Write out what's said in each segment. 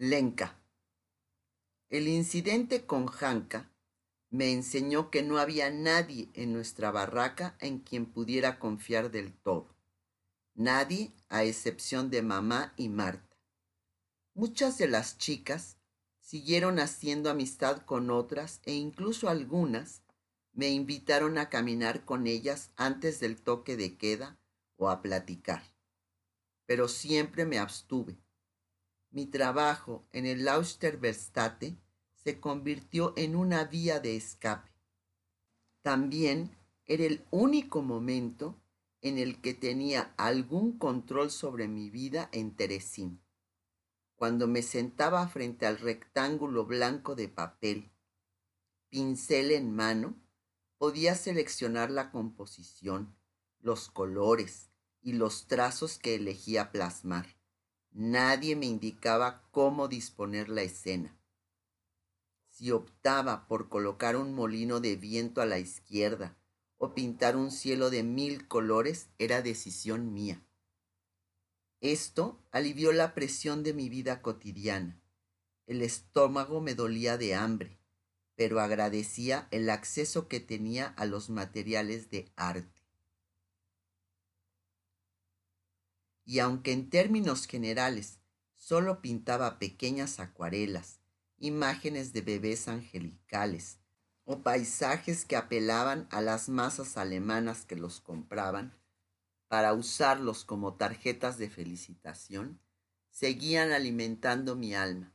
Lenka. El incidente con Janka me enseñó que no había nadie en nuestra barraca en quien pudiera confiar del todo. Nadie a excepción de mamá y Marta. Muchas de las chicas siguieron haciendo amistad con otras e incluso algunas me invitaron a caminar con ellas antes del toque de queda o a platicar. Pero siempre me abstuve. Mi trabajo en el Lausterverstate se convirtió en una vía de escape. También era el único momento en el que tenía algún control sobre mi vida en Teresín. Cuando me sentaba frente al rectángulo blanco de papel, pincel en mano, podía seleccionar la composición, los colores y los trazos que elegía plasmar. Nadie me indicaba cómo disponer la escena. Si optaba por colocar un molino de viento a la izquierda o pintar un cielo de mil colores era decisión mía. Esto alivió la presión de mi vida cotidiana. El estómago me dolía de hambre, pero agradecía el acceso que tenía a los materiales de arte. Y aunque en términos generales solo pintaba pequeñas acuarelas, imágenes de bebés angelicales, o paisajes que apelaban a las masas alemanas que los compraban para usarlos como tarjetas de felicitación, seguían alimentando mi alma.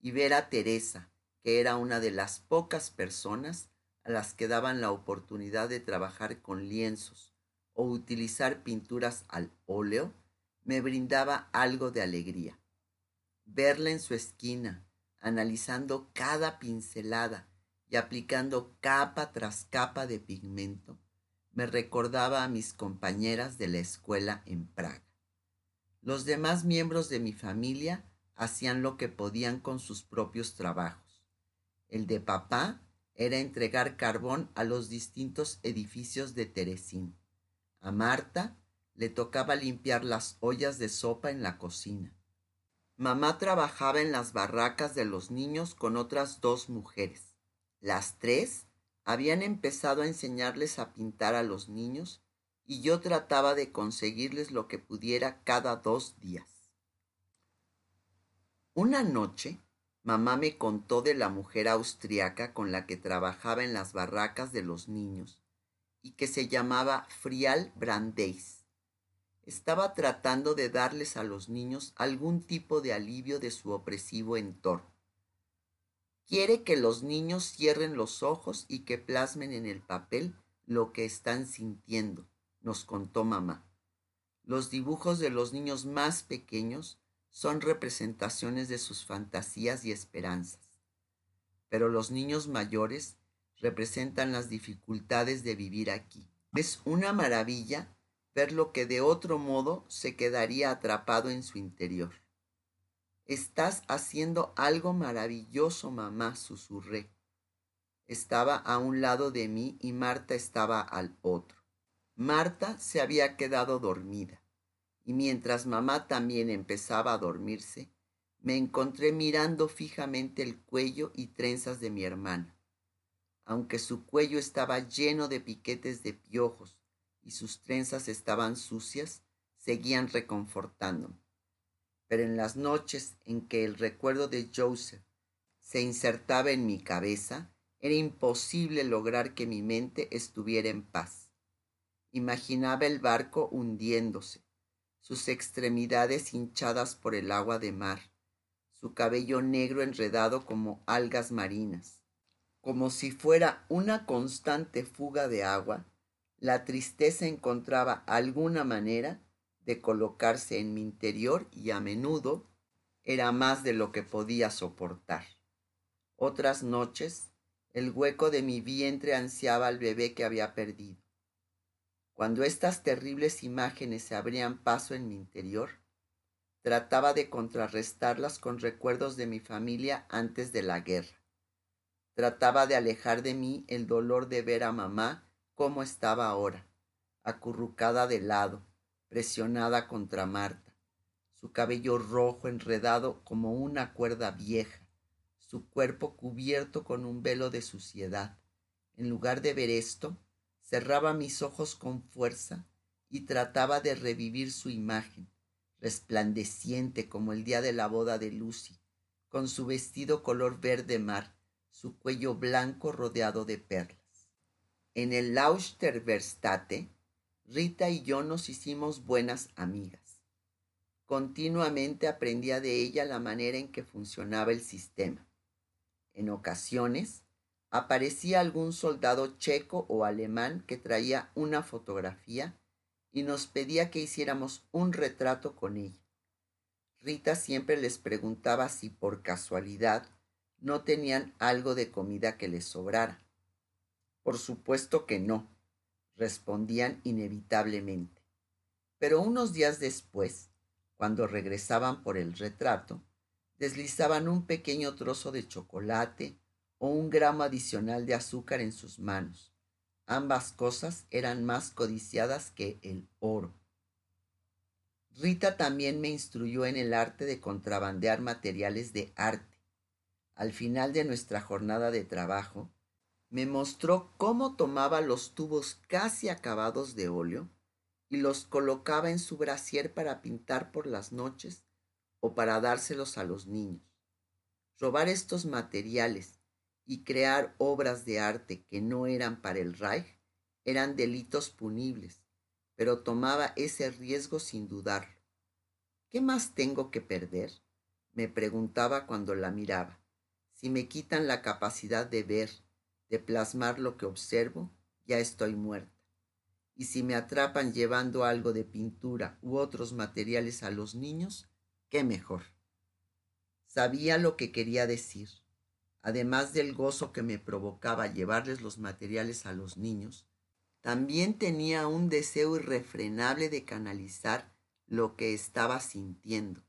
Y ver a Teresa, que era una de las pocas personas a las que daban la oportunidad de trabajar con lienzos o utilizar pinturas al óleo, me brindaba algo de alegría. Verla en su esquina, analizando cada pincelada, y aplicando capa tras capa de pigmento, me recordaba a mis compañeras de la escuela en Praga. Los demás miembros de mi familia hacían lo que podían con sus propios trabajos. El de papá era entregar carbón a los distintos edificios de Teresín. A Marta le tocaba limpiar las ollas de sopa en la cocina. Mamá trabajaba en las barracas de los niños con otras dos mujeres. Las tres habían empezado a enseñarles a pintar a los niños y yo trataba de conseguirles lo que pudiera cada dos días. Una noche, mamá me contó de la mujer austriaca con la que trabajaba en las barracas de los niños y que se llamaba Frial Brandeis. Estaba tratando de darles a los niños algún tipo de alivio de su opresivo entorno. Quiere que los niños cierren los ojos y que plasmen en el papel lo que están sintiendo, nos contó mamá. Los dibujos de los niños más pequeños son representaciones de sus fantasías y esperanzas, pero los niños mayores representan las dificultades de vivir aquí. Es una maravilla ver lo que de otro modo se quedaría atrapado en su interior. Estás haciendo algo maravilloso, mamá, susurré. Estaba a un lado de mí y Marta estaba al otro. Marta se había quedado dormida, y mientras mamá también empezaba a dormirse, me encontré mirando fijamente el cuello y trenzas de mi hermana. Aunque su cuello estaba lleno de piquetes de piojos y sus trenzas estaban sucias, seguían reconfortándome pero en las noches en que el recuerdo de Joseph se insertaba en mi cabeza, era imposible lograr que mi mente estuviera en paz. Imaginaba el barco hundiéndose, sus extremidades hinchadas por el agua de mar, su cabello negro enredado como algas marinas. Como si fuera una constante fuga de agua, la tristeza encontraba alguna manera de colocarse en mi interior y a menudo era más de lo que podía soportar. Otras noches, el hueco de mi vientre ansiaba al bebé que había perdido. Cuando estas terribles imágenes se abrían paso en mi interior, trataba de contrarrestarlas con recuerdos de mi familia antes de la guerra. Trataba de alejar de mí el dolor de ver a mamá como estaba ahora, acurrucada de lado, presionada contra Marta, su cabello rojo enredado como una cuerda vieja, su cuerpo cubierto con un velo de suciedad. En lugar de ver esto, cerraba mis ojos con fuerza y trataba de revivir su imagen, resplandeciente como el día de la boda de Lucy, con su vestido color verde mar, su cuello blanco rodeado de perlas. En el Lausterverstate, Rita y yo nos hicimos buenas amigas. Continuamente aprendía de ella la manera en que funcionaba el sistema. En ocasiones, aparecía algún soldado checo o alemán que traía una fotografía y nos pedía que hiciéramos un retrato con ella. Rita siempre les preguntaba si por casualidad no tenían algo de comida que les sobrara. Por supuesto que no, respondían inevitablemente. Pero unos días después, cuando regresaban por el retrato, deslizaban un pequeño trozo de chocolate o un gramo adicional de azúcar en sus manos. Ambas cosas eran más codiciadas que el oro. Rita también me instruyó en el arte de contrabandear materiales de arte. Al final de nuestra jornada de trabajo, me mostró cómo tomaba los tubos casi acabados de óleo y los colocaba en su brasier para pintar por las noches o para dárselos a los niños. Robar estos materiales y crear obras de arte que no eran para el Reich eran delitos punibles pero tomaba ese riesgo sin dudarlo. ¿Qué más tengo que perder? me preguntaba cuando la miraba. Si me quitan la capacidad de ver, de plasmar lo que observo, ya estoy muerta. Y si me atrapan llevando algo de pintura u otros materiales a los niños, qué mejor. Sabía lo que quería decir. Además del gozo que me provocaba llevarles los materiales a los niños, también tenía un deseo irrefrenable de canalizar lo que estaba sintiendo.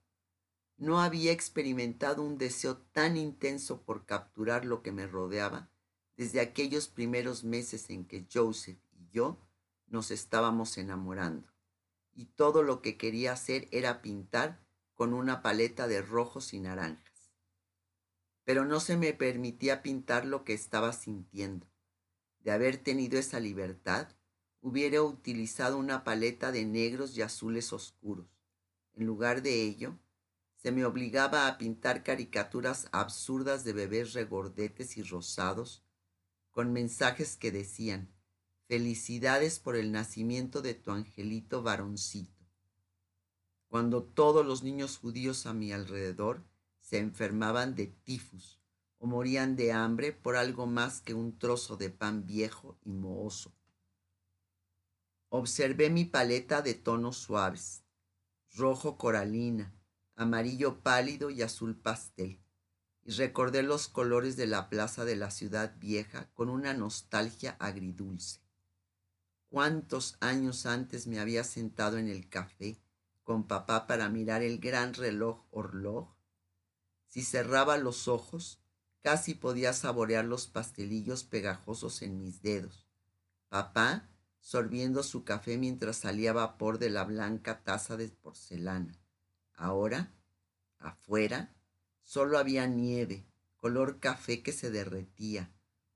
No había experimentado un deseo tan intenso por capturar lo que me rodeaba desde aquellos primeros meses en que Joseph y yo nos estábamos enamorando. Y todo lo que quería hacer era pintar con una paleta de rojos y naranjas. Pero no se me permitía pintar lo que estaba sintiendo de haber tenido esa libertad, hubiera utilizado una paleta de negros y azules oscuros. En lugar de ello, se me obligaba a pintar caricaturas absurdas de bebés regordetes y rosados, con mensajes que decían, felicidades por el nacimiento de tu angelito varoncito. Cuando todos los niños judíos a mi alrededor se enfermaban de tifus, o morían de hambre por algo más que un trozo de pan viejo y mohoso. Observé mi paleta de tonos suaves, rojo coralina, amarillo pálido y azul pastel, recordé los colores de la plaza de la ciudad vieja con una nostalgia agridulce. ¿Cuántos años antes me había sentado en el café con papá para mirar el gran reloj horloj? Si cerraba los ojos, Casi podía saborear los pastelillos pegajosos en mis dedos. Papá sorbiendo su café mientras salía vapor de la blanca taza de porcelana. Ahora, afuera, solo había nieve, color café que se derretía,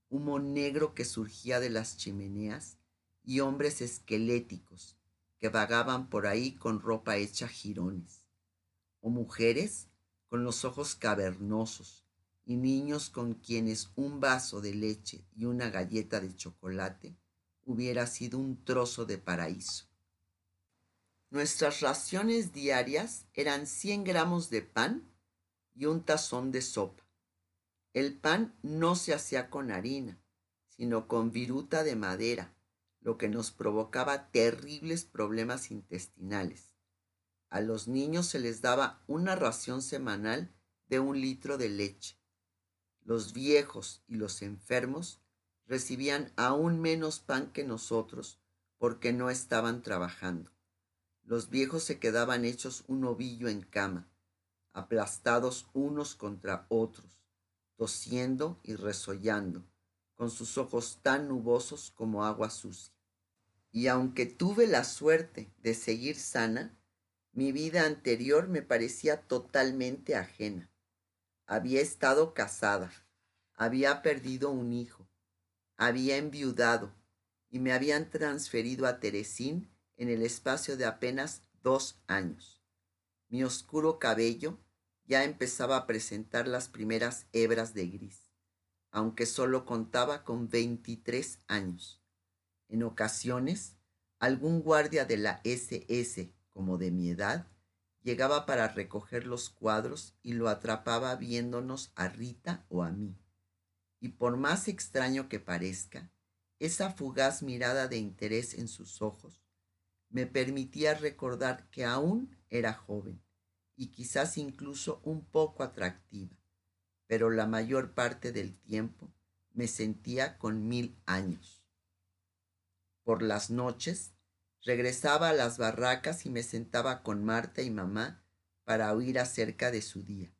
humo negro que surgía de las chimeneas y hombres esqueléticos que vagaban por ahí con ropa hecha jirones, o mujeres con los ojos cavernosos, y niños con quienes un vaso de leche y una galleta de chocolate hubiera sido un trozo de paraíso. Nuestras raciones diarias eran 100 gramos de pan y un tazón de sopa. El pan no se hacía con harina, sino con viruta de madera, lo que nos provocaba terribles problemas intestinales. A los niños se les daba una ración semanal de un litro de leche los viejos y los enfermos recibían aún menos pan que nosotros porque no estaban trabajando. Los viejos se quedaban hechos un ovillo en cama, aplastados unos contra otros, tosiendo y resollando, con sus ojos tan nubosos como agua sucia. Y aunque tuve la suerte de seguir sana, Mi vida anterior me parecía totalmente ajena. Había estado casada, había perdido un hijo, había enviudado y me habían transferido a Teresín en el espacio de apenas dos años. Mi oscuro cabello ya empezaba a presentar las primeras hebras de gris, aunque solo contaba con 23 años. En ocasiones, algún guardia de la SS, como de mi edad, llegaba para recoger los cuadros y lo atrapaba viéndonos a Rita o a mí. Y por más extraño que parezca, esa fugaz mirada de interés en sus ojos me permitía recordar que aún era joven y quizás incluso un poco atractiva, pero la mayor parte del tiempo me sentía con mil años. Por las noches regresaba a las barracas y me sentaba con Marta y mamá para oír acerca de su día.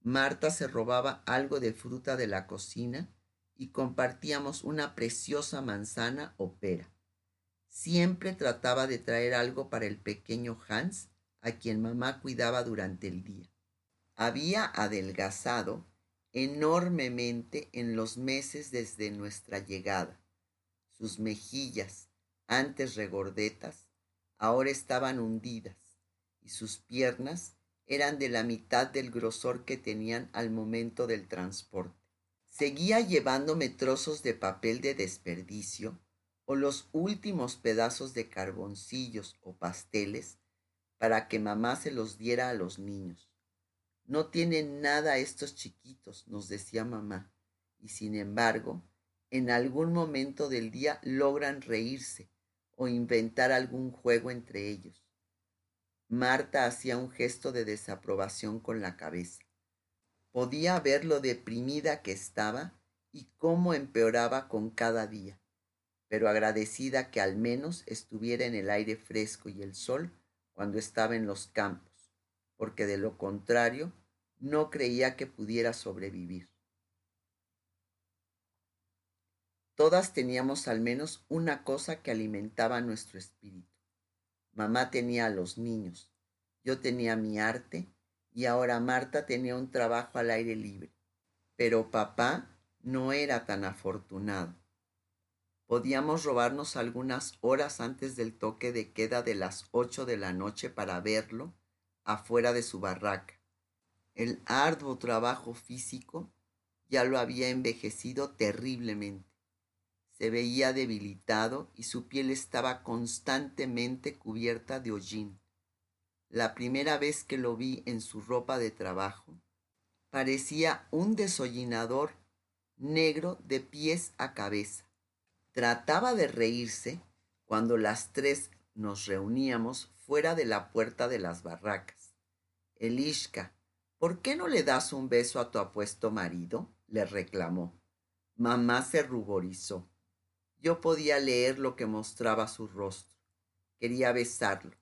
Marta se robaba algo de fruta de la cocina y compartíamos una preciosa manzana o pera. Siempre trataba de traer algo para el pequeño Hans a quien mamá cuidaba durante el día. Había adelgazado enormemente en los meses desde nuestra llegada. Sus mejillas, antes regordetas, ahora estaban hundidas y sus piernas eran de la mitad del grosor que tenían al momento del transporte. Seguía llevándome trozos de papel de desperdicio o los últimos pedazos de carboncillos o pasteles para que mamá se los diera a los niños. No tienen nada estos chiquitos, nos decía mamá, y sin embargo, en algún momento del día logran reírse o inventar algún juego entre ellos. Marta hacía un gesto de desaprobación con la cabeza. Podía ver lo deprimida que estaba y cómo empeoraba con cada día, pero agradecida que al menos estuviera en el aire fresco y el sol cuando estaba en los campos, porque de lo contrario no creía que pudiera sobrevivir. Todas teníamos al menos una cosa que alimentaba nuestro espíritu. Mamá tenía a los niños, yo tenía mi arte y ahora Marta tenía un trabajo al aire libre. Pero papá no era tan afortunado. Podíamos robarnos algunas horas antes del toque de queda de las ocho de la noche para verlo afuera de su barraca. El arduo trabajo físico ya lo había envejecido terriblemente. Se veía debilitado y su piel estaba constantemente cubierta de hollín. La primera vez que lo vi en su ropa de trabajo, parecía un desollinador negro de pies a cabeza. Trataba de reírse cuando las tres nos reuníamos fuera de la puerta de las barracas. Elishka, ¿por qué no le das un beso a tu apuesto marido? le reclamó. Mamá se ruborizó. Yo podía leer lo que mostraba su rostro. Quería besarlo,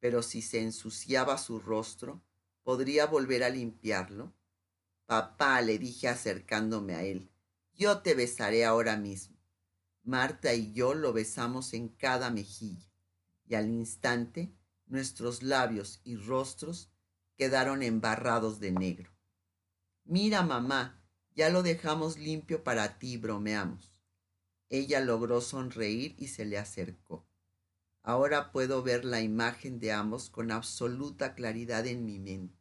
pero si se ensuciaba su rostro, ¿podría volver a limpiarlo? Papá, le dije acercándome a él, yo te besaré ahora mismo. Marta y yo lo besamos en cada mejilla y al instante nuestros labios y rostros quedaron embarrados de negro. Mira, mamá, ya lo dejamos limpio para ti, bromeamos. Ella logró sonreír y se le acercó. Ahora puedo ver la imagen de ambos con absoluta claridad en mi mente.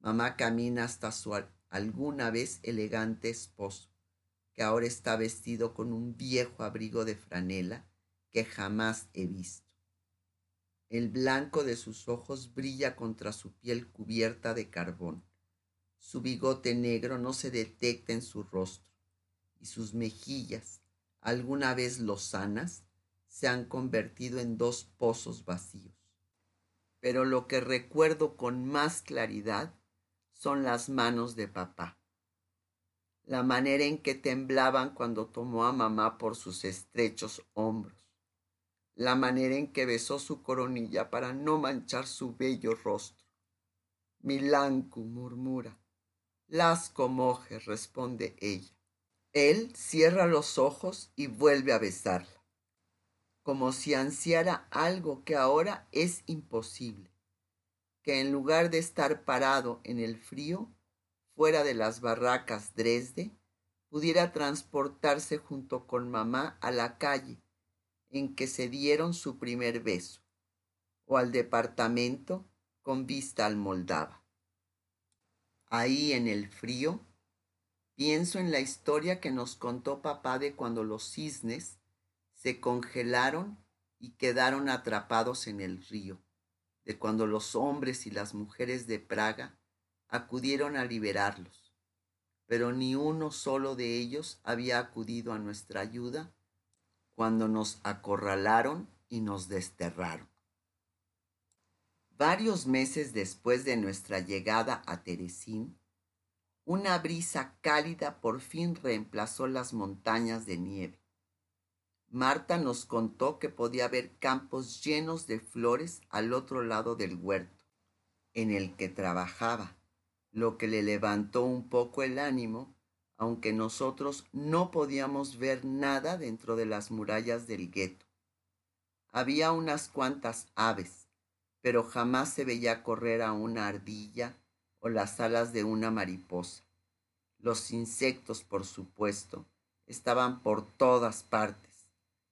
Mamá camina hasta su alguna vez elegante esposo que ahora está vestido con un viejo abrigo de franela que jamás he visto. El blanco de sus ojos brilla contra su piel cubierta de carbón. Su bigote negro no se detecta en su rostro y sus mejillas, alguna vez lozanas, se han convertido en dos pozos vacíos. Pero lo que recuerdo con más claridad son las manos de papá la manera en que temblaban cuando tomó a mamá por sus estrechos hombros, la manera en que besó su coronilla para no manchar su bello rostro. Milancu murmura. Las comoje, responde ella. Él cierra los ojos y vuelve a besarla, como si ansiara algo que ahora es imposible. que en lugar de estar parado en el frío, fuera de las barracas Dresde, pudiera transportarse junto con mamá a la calle en que se dieron su primer beso, o al departamento con vista al Moldava. Ahí en el frío, pienso en la historia que nos contó papá de cuando los cisnes se congelaron y quedaron atrapados en el río, de cuando los hombres y las mujeres de Praga acudieron a liberarlos, pero ni uno solo de ellos había acudido a nuestra ayuda cuando nos acorralaron y nos desterraron. Varios meses después de nuestra llegada a Teresín, una brisa cálida por fin reemplazó las montañas de nieve. Marta nos contó que podía haber campos llenos de flores al otro lado del huerto, en el que trabajaba, lo que le levantó un poco el ánimo, aunque nosotros no podíamos ver nada dentro de las murallas del gueto. Había unas cuantas aves, pero jamás se veía correr a una ardilla o las alas de una mariposa. Los insectos, por supuesto, estaban por todas partes,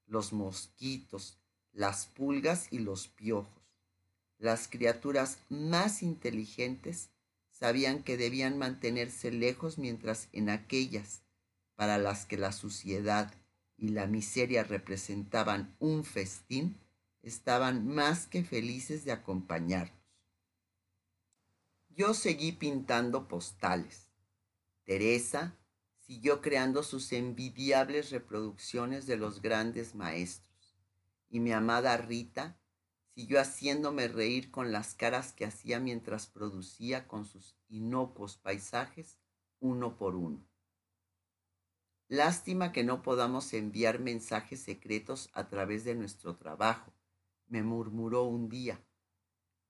los mosquitos, las pulgas y los piojos. Las criaturas más inteligentes sabían que debían mantenerse lejos mientras en aquellas para las que la suciedad y la miseria representaban un festín, estaban más que felices de acompañarnos. Yo seguí pintando postales. Teresa siguió creando sus envidiables reproducciones de los grandes maestros. Y mi amada Rita siguió haciéndome reír con las caras que hacía mientras producía con sus inocuos paisajes uno por uno. Lástima que no podamos enviar mensajes secretos a través de nuestro trabajo, me murmuró un día.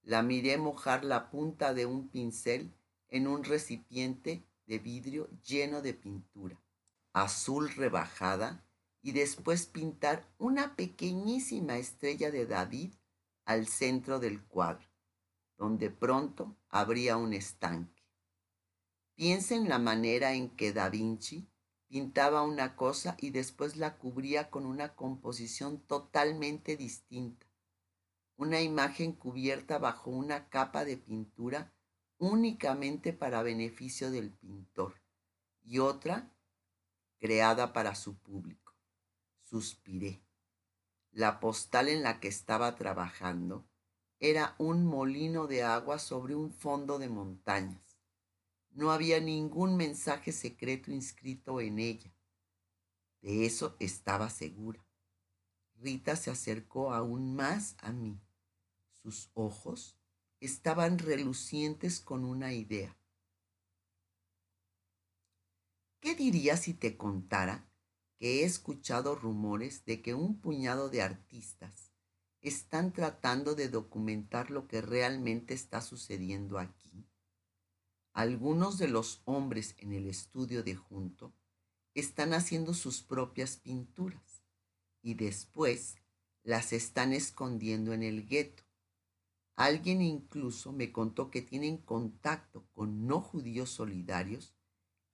La miré mojar la punta de un pincel en un recipiente de vidrio lleno de pintura, azul rebajada, y después pintar una pequeñísima estrella de David al centro del cuadro, donde pronto habría un estanque. Piensa en la manera en que Da Vinci pintaba una cosa y después la cubría con una composición totalmente distinta una imagen cubierta bajo una capa de pintura únicamente para beneficio del pintor y otra creada para su público. Suspiré. La postal en la que estaba trabajando era un molino de agua sobre un fondo de montañas. No había ningún mensaje secreto inscrito en ella. De eso estaba segura. Rita se acercó aún más a mí. Sus ojos estaban relucientes con una idea. ¿Qué dirías si te contara que he escuchado rumores de que un puñado de artistas están tratando de documentar lo que realmente está sucediendo aquí? Algunos de los hombres en el estudio de junto están haciendo sus propias pinturas y después las están escondiendo en el gueto Alguien incluso me contó que tienen contacto con no judíos solidarios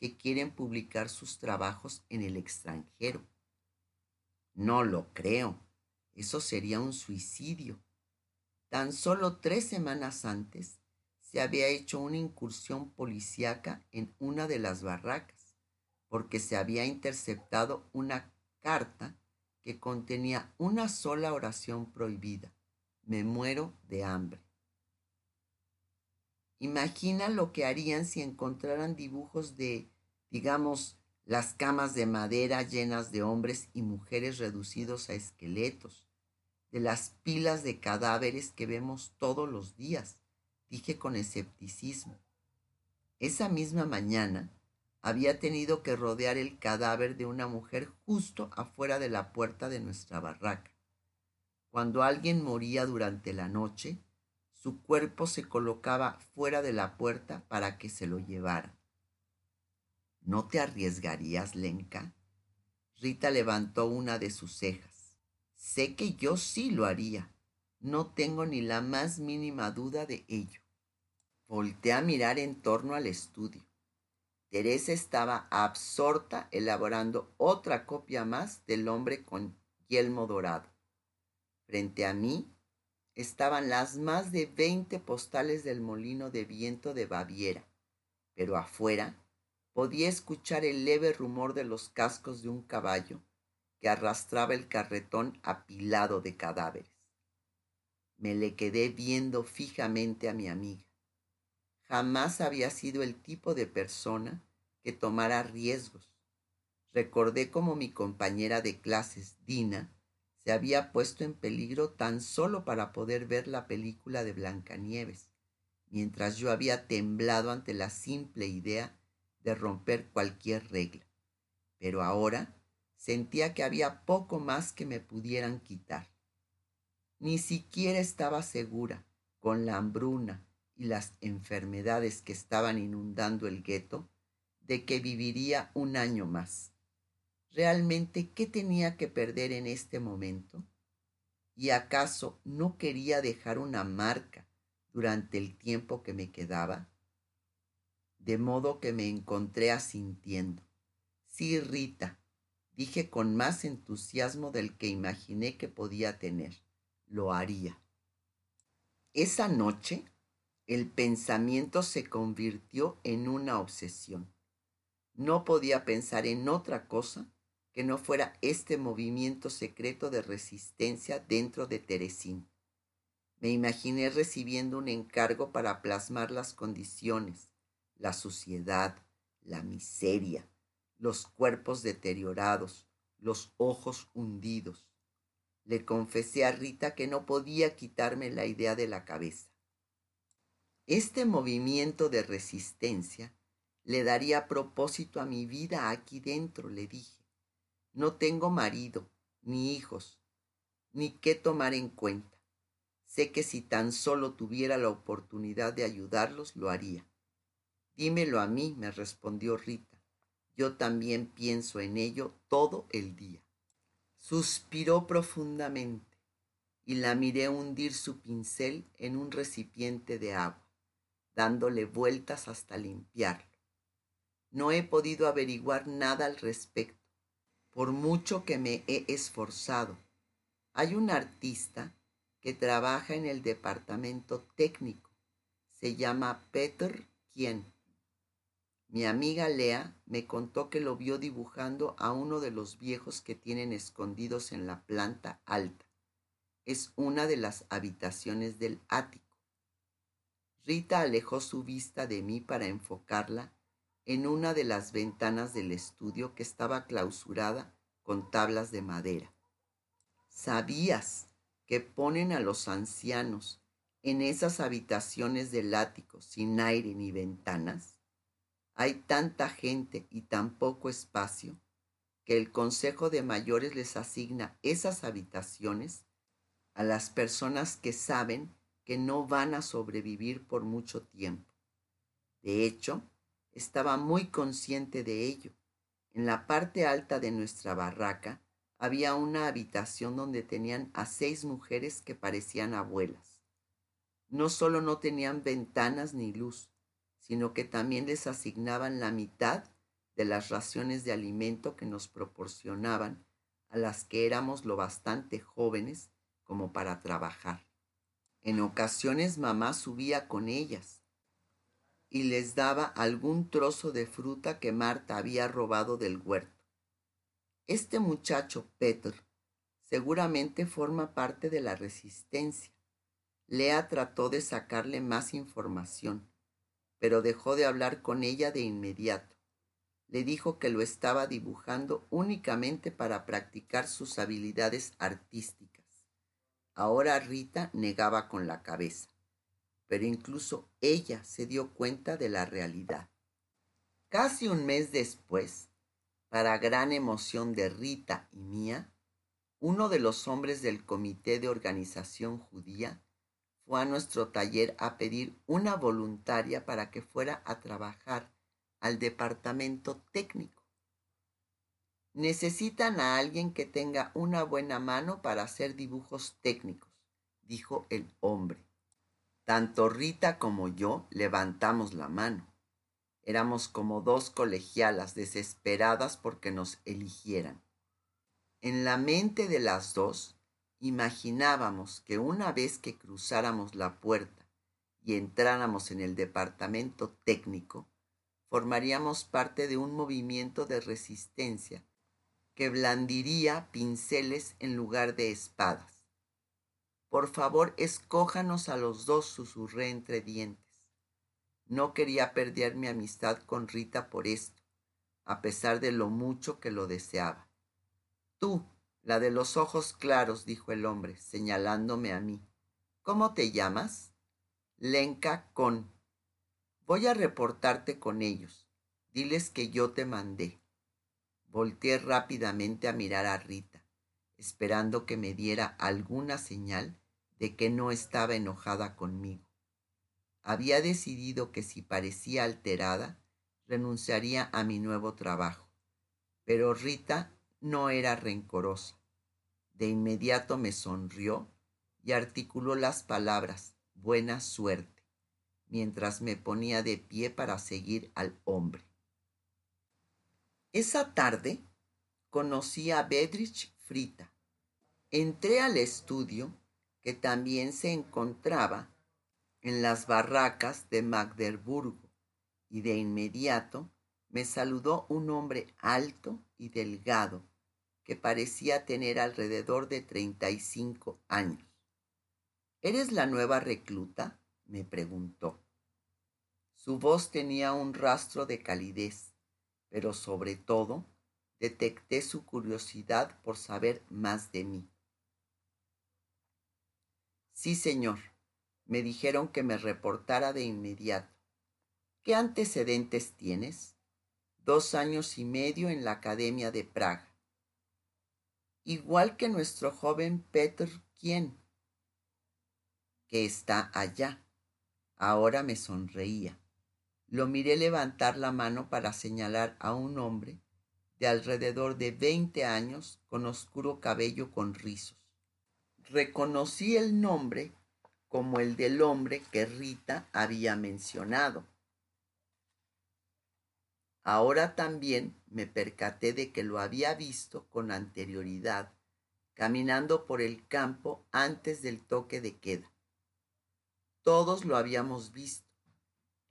que quieren publicar sus trabajos en el extranjero. No lo creo. Eso sería un suicidio. Tan solo tres semanas antes se había hecho una incursión policíaca en una de las barracas, porque se había interceptado una carta que contenía una sola oración prohibida me muero de hambre. Imagina lo que harían si encontraran dibujos de, digamos, las camas de madera llenas de hombres y mujeres reducidos a esqueletos, de las pilas de cadáveres que vemos todos los días, dije con escepticismo. Esa misma mañana había tenido que rodear el cadáver de una mujer justo afuera de la puerta de nuestra barraca. Cuando alguien moría durante la noche, su cuerpo se colocaba fuera de la puerta para que se lo llevaran. ¿No te arriesgarías, Lenka? Rita levantó una de sus cejas. Sé que yo sí lo haría. No tengo ni la más mínima duda de ello. Volté a mirar en torno al estudio. Teresa estaba absorta elaborando otra copia más del hombre con yelmo dorado. Frente a mí estaban las más de veinte postales del molino de viento de Baviera, pero afuera podía escuchar el leve rumor de los cascos de un caballo que arrastraba el carretón apilado de cadáveres. Me le quedé viendo fijamente a mi amiga. Jamás había sido el tipo de persona que tomara riesgos. Recordé cómo mi compañera de clases, Dina, se había puesto en peligro tan solo para poder ver la película de Blancanieves, mientras yo había temblado ante la simple idea de romper cualquier regla. Pero ahora sentía que había poco más que me pudieran quitar. Ni siquiera estaba segura, con la hambruna y las enfermedades que estaban inundando el gueto, de que viviría un año más. ¿Realmente qué tenía que perder en este momento? ¿Y acaso no quería dejar una marca durante el tiempo que me quedaba? De modo que me encontré asintiendo. Sí, Rita, dije con más entusiasmo del que imaginé que podía tener. Lo haría. Esa noche el pensamiento se convirtió en una obsesión. No podía pensar en otra cosa que no fuera este movimiento secreto de resistencia dentro de Teresín. Me imaginé recibiendo un encargo para plasmar las condiciones, la suciedad, la miseria, los cuerpos deteriorados, los ojos hundidos. Le confesé a Rita que no podía quitarme la idea de la cabeza. Este movimiento de resistencia le daría propósito a mi vida aquí dentro, le dije. No tengo marido, ni hijos, ni qué tomar en cuenta. Sé que si tan solo tuviera la oportunidad de ayudarlos, lo haría. Dímelo a mí, me respondió Rita. Yo también pienso en ello todo el día. Suspiró profundamente y la miré hundir su pincel en un recipiente de agua, dándole vueltas hasta limpiarlo. No he podido averiguar nada al respecto, por mucho que me he esforzado. Hay un artista que trabaja en el departamento técnico. Se llama Peter Quien. Mi amiga Lea me contó que lo vio dibujando a uno de los viejos que tienen escondidos en la planta alta. Es una de las habitaciones del ático. Rita alejó su vista de mí para enfocarla en una de las ventanas del estudio que estaba clausurada con tablas de madera. ¿Sabías que ponen a los ancianos en esas habitaciones del ático sin aire ni ventanas? Hay tanta gente y tan poco espacio que el Consejo de Mayores les asigna esas habitaciones a las personas que saben que no van a sobrevivir por mucho tiempo. De hecho, estaba muy consciente de ello. En la parte alta de nuestra barraca había una habitación donde tenían a seis mujeres que parecían abuelas. No solo no tenían ventanas ni luz, sino que también les asignaban la mitad de las raciones de alimento que nos proporcionaban a las que éramos lo bastante jóvenes como para trabajar. En ocasiones mamá subía con ellas y les daba algún trozo de fruta que Marta había robado del huerto. Este muchacho, Peter, seguramente forma parte de la resistencia. Lea trató de sacarle más información, pero dejó de hablar con ella de inmediato. Le dijo que lo estaba dibujando únicamente para practicar sus habilidades artísticas. Ahora Rita negaba con la cabeza pero incluso ella se dio cuenta de la realidad. Casi un mes después, para gran emoción de Rita y mía, uno de los hombres del comité de organización judía a nuestro taller a pedir una voluntaria para que fuera a trabajar al departamento técnico. Necesitan a alguien que tenga una buena mano para hacer dibujos técnicos, dijo el hombre. Tanto Rita como yo levantamos la mano. Éramos como dos colegialas desesperadas porque nos eligieran. En la mente de las dos imaginábamos que una vez que cruzáramos la puerta y entráramos en el departamento técnico, formaríamos parte de un movimiento de resistencia que blandiría pinceles en lugar de espadas. Por favor, escójanos a los dos, susurré entre dientes. No quería perder mi amistad con Rita por esto, a pesar de lo mucho que lo deseaba. Tú, la de los ojos claros, dijo el hombre, señalándome a mí. ¿Cómo te llamas? Lenka Con. Voy a reportarte con ellos. Diles que yo te mandé. Volteé rápidamente a mirar a Rita, esperando que me diera alguna señal de que no estaba enojada conmigo. Había decidido que si parecía alterada, renunciaría a mi nuevo trabajo. Pero Rita no era rencorosa. De inmediato me sonrió y articuló las palabras buena suerte, mientras me ponía de pie para seguir al hombre. Esa tarde conocí a Bedrich Frita. Entré al estudio, que también se encontraba en las barracas de Magdeburgo, y de inmediato me saludó un hombre alto y delgado que parecía tener alrededor de treinta y cinco años. ¿Eres la nueva recluta? me preguntó. Su voz tenía un rastro de calidez pero sobre todo detecté su curiosidad por saber más de mí. Sí, señor, me dijeron que me reportara de inmediato. ¿Qué antecedentes tienes? Dos años y medio en la Academia de Praga. Igual que nuestro joven Petr ¿quién? que está allá. Ahora me sonreía. Lo miré levantar la mano para señalar a un hombre de alrededor de veinte años con oscuro cabello con rizos. Reconocí el nombre como el del hombre que Rita había mencionado. Ahora también me percaté de que lo había visto con anterioridad, caminando por el campo antes del toque de queda. Todos lo habíamos visto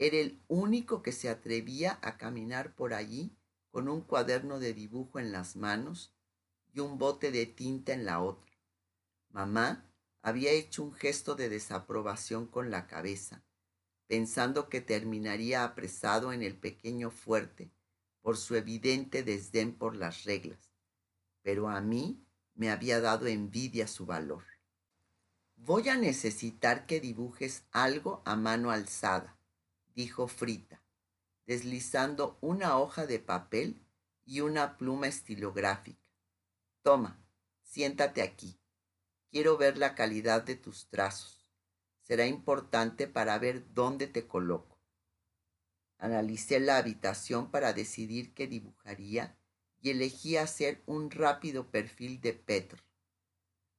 era el único que se atrevía a caminar por allí con un cuaderno de dibujo en las manos y un bote de tinta en la otra. Mamá había hecho un gesto de desaprobación con la cabeza, pensando que terminaría apresado en el pequeño fuerte por su evidente desdén por las reglas, pero a mí me había dado envidia su valor. Voy a necesitar que dibujes algo a mano alzada, dijo Frita, deslizando una hoja de papel y una pluma estilográfica. Toma, siéntate aquí. Quiero ver la calidad de tus trazos. Será importante para ver dónde te coloco. Analicé la habitación para decidir qué dibujaría y elegí hacer un rápido perfil de Petr.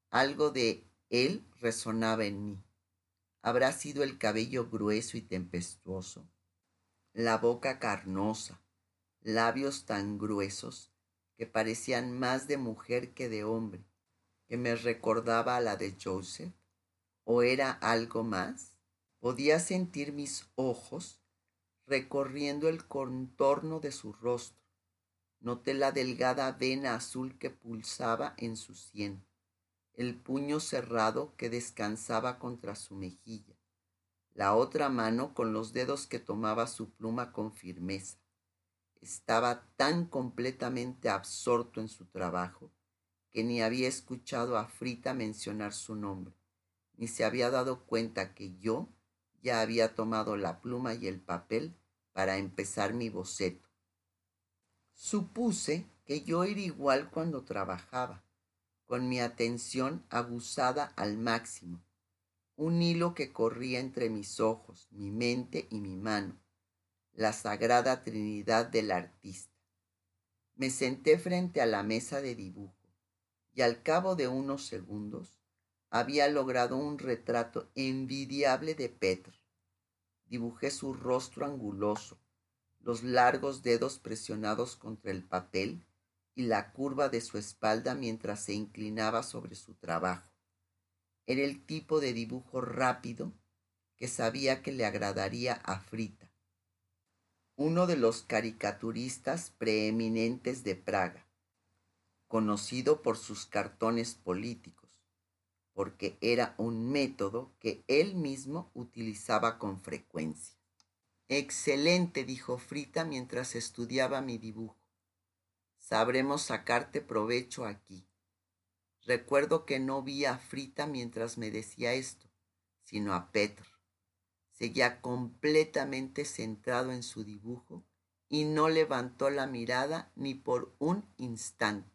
Algo de él resonaba en mí habrá sido el cabello grueso y tempestuoso, la boca carnosa, labios tan gruesos que parecían más de mujer que de hombre, que me recordaba a la de Joseph, o era algo más. Podía sentir mis ojos recorriendo el contorno de su rostro. Noté la delgada vena azul que pulsaba en su sien el puño cerrado que descansaba contra su mejilla, la otra mano con los dedos que tomaba su pluma con firmeza. Estaba tan completamente absorto en su trabajo que ni había escuchado a Frita mencionar su nombre, ni se había dado cuenta que yo ya había tomado la pluma y el papel para empezar mi boceto. Supuse que yo era igual cuando trabajaba con mi atención aguzada al máximo, un hilo que corría entre mis ojos, mi mente y mi mano, la sagrada trinidad del artista. Me senté frente a la mesa de dibujo y al cabo de unos segundos había logrado un retrato envidiable de Petr. Dibujé su rostro anguloso, los largos dedos presionados contra el papel y la curva de su espalda mientras se inclinaba sobre su trabajo. Era el tipo de dibujo rápido que sabía que le agradaría a Frita, uno de los caricaturistas preeminentes de Praga, conocido por sus cartones políticos, porque era un método que él mismo utilizaba con frecuencia. Excelente, dijo Frita mientras estudiaba mi dibujo. Sabremos sacarte provecho aquí. Recuerdo que no vi a Frita mientras me decía esto, sino a Petr. Seguía completamente centrado en su dibujo y no levantó la mirada ni por un instante.